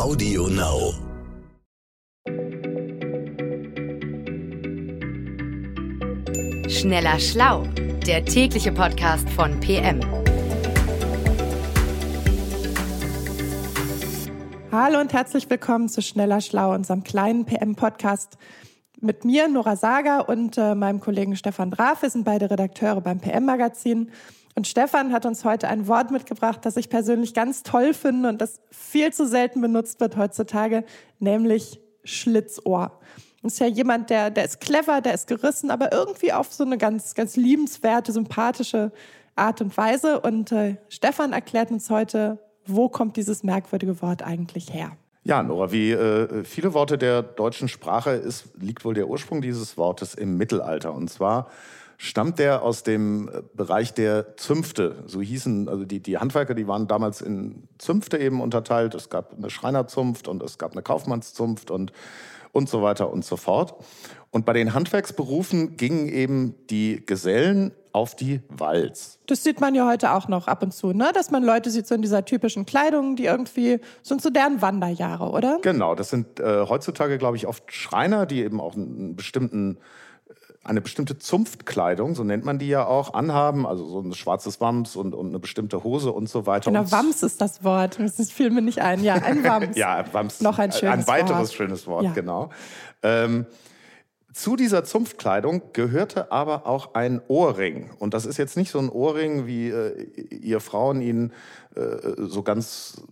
Audio Now. Schneller Schlau, der tägliche Podcast von PM. Hallo und herzlich willkommen zu Schneller Schlau, unserem kleinen PM-Podcast. Mit mir, Nora Sager und äh, meinem Kollegen Stefan Draf. Wir sind beide Redakteure beim PM-Magazin. Und Stefan hat uns heute ein Wort mitgebracht, das ich persönlich ganz toll finde und das viel zu selten benutzt wird heutzutage, nämlich Schlitzohr. Das ist ja jemand, der, der ist clever, der ist gerissen, aber irgendwie auf so eine ganz, ganz liebenswerte, sympathische Art und Weise. Und äh, Stefan erklärt uns heute, wo kommt dieses merkwürdige Wort eigentlich her? Ja, Nora, wie äh, viele Worte der deutschen Sprache ist, liegt wohl der Ursprung dieses Wortes im Mittelalter. Und zwar stammt der aus dem äh, Bereich der Zünfte. So hießen, also die, die Handwerker, die waren damals in Zünfte eben unterteilt. Es gab eine Schreinerzunft und es gab eine Kaufmannszunft und, und so weiter und so fort. Und bei den Handwerksberufen gingen eben die Gesellen auf die Walz. Das sieht man ja heute auch noch ab und zu, ne? Dass man Leute sieht so in dieser typischen Kleidung, die irgendwie sind so deren Wanderjahre, oder? Genau, das sind äh, heutzutage, glaube ich, oft Schreiner, die eben auch einen bestimmten eine bestimmte Zunftkleidung, so nennt man die ja auch, anhaben, also so ein schwarzes Wams und, und eine bestimmte Hose und so weiter. Genau, Wams ist das Wort. Das fiel mir nicht ein. Ja, ein Wams. ja, Wams. Noch ein schönes Ein weiteres Wort. schönes Wort, Ja. genau. Ähm, zu dieser Zunftkleidung gehörte aber auch ein Ohrring. Und das ist jetzt nicht so ein Ohrring, wie äh, ihr Frauen ihn äh, so ganz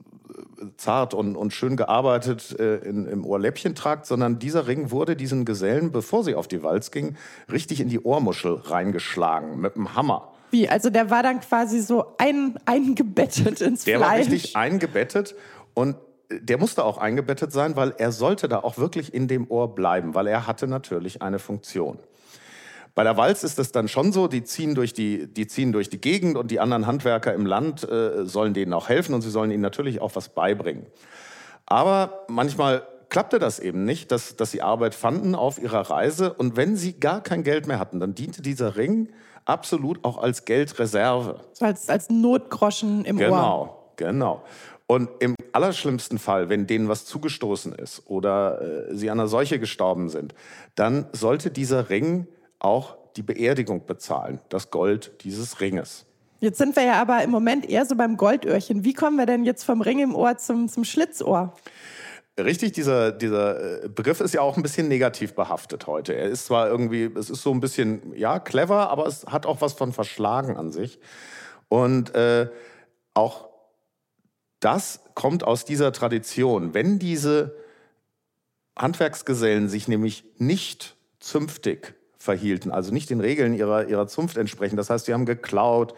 zart und, und schön gearbeitet äh, in, im Ohrläppchen tragt, sondern dieser Ring wurde diesen Gesellen, bevor sie auf die Walz gingen, richtig in die Ohrmuschel reingeschlagen mit einem Hammer. Wie? Also der war dann quasi so ein, eingebettet ins Der war Fleisch. richtig eingebettet und der musste auch eingebettet sein, weil er sollte da auch wirklich in dem Ohr bleiben, weil er hatte natürlich eine Funktion. Bei der Walz ist es dann schon so, die ziehen durch die, die, ziehen durch die Gegend und die anderen Handwerker im Land äh, sollen denen auch helfen und sie sollen ihnen natürlich auch was beibringen. Aber manchmal klappte das eben nicht, dass, dass sie Arbeit fanden auf ihrer Reise. Und wenn sie gar kein Geld mehr hatten, dann diente dieser Ring absolut auch als Geldreserve. als, als Notgroschen im Ohr. Genau, genau. Und im allerschlimmsten Fall, wenn denen was zugestoßen ist oder äh, sie an einer Seuche gestorben sind, dann sollte dieser Ring auch die Beerdigung bezahlen, das Gold dieses Ringes. Jetzt sind wir ja aber im Moment eher so beim Goldöhrchen. Wie kommen wir denn jetzt vom Ring im Ohr zum, zum Schlitzohr? Richtig, dieser, dieser äh, Begriff ist ja auch ein bisschen negativ behaftet heute. Er ist zwar irgendwie, es ist so ein bisschen, ja, clever, aber es hat auch was von verschlagen an sich. Und äh, auch das kommt aus dieser Tradition. Wenn diese Handwerksgesellen sich nämlich nicht zünftig verhielten, also nicht den Regeln ihrer, ihrer Zunft entsprechen, das heißt, sie haben geklaut,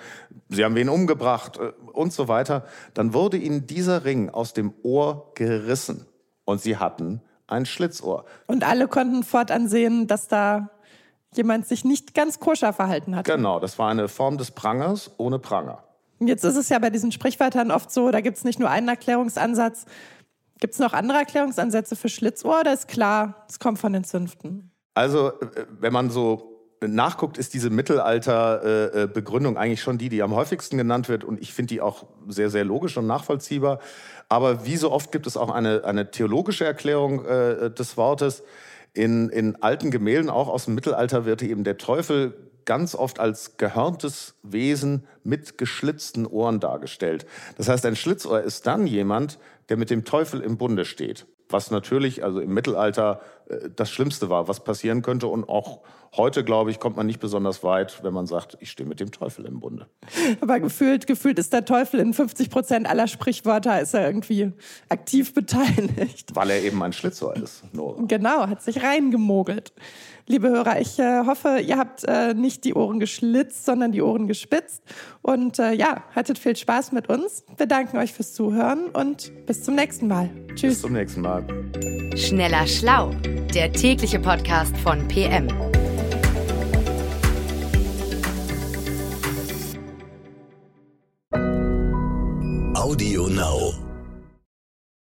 sie haben wen umgebracht äh, und so weiter, dann wurde ihnen dieser Ring aus dem Ohr gerissen und sie hatten ein Schlitzohr. Und alle konnten fortan sehen, dass da jemand sich nicht ganz koscher verhalten hat. Genau, das war eine Form des Prangers ohne Pranger. Jetzt ist es ja bei diesen Sprichwörtern oft so, da gibt es nicht nur einen Erklärungsansatz. Gibt es noch andere Erklärungsansätze für Schlitzohr oder ist klar, es kommt von den Zünften? Also, äh, wenn man so nachguckt, ist diese Mittelalter-Begründung eigentlich schon die, die am häufigsten genannt wird. Und ich finde die auch sehr, sehr logisch und nachvollziehbar. Aber wie so oft gibt es auch eine, eine theologische Erklärung äh, des Wortes. In, in alten Gemälden, auch aus dem Mittelalter, wird eben der Teufel ganz oft als gehörntes Wesen mit geschlitzten Ohren dargestellt. Das heißt, ein Schlitzohr ist dann jemand, der mit dem Teufel im Bunde steht. Was natürlich, also im Mittelalter, äh, das Schlimmste war, was passieren könnte. Und auch heute, glaube ich, kommt man nicht besonders weit, wenn man sagt, ich stehe mit dem Teufel im Bunde. Aber gefühlt, gefühlt ist der Teufel in 50 Prozent aller Sprichwörter ist er irgendwie aktiv beteiligt. Weil er eben ein Schlitzohr ist. Nora. Genau, hat sich reingemogelt. Liebe Hörer, ich äh, hoffe, ihr habt äh, nicht die Ohren geschlitzt, sondern die Ohren gespitzt. Und äh, ja, hattet viel Spaß mit uns. Wir danken euch fürs Zuhören und bis zum nächsten Mal. Bis Tschüss. zum nächsten Mal. Schneller Schlau, der tägliche Podcast von PM. Audio Now.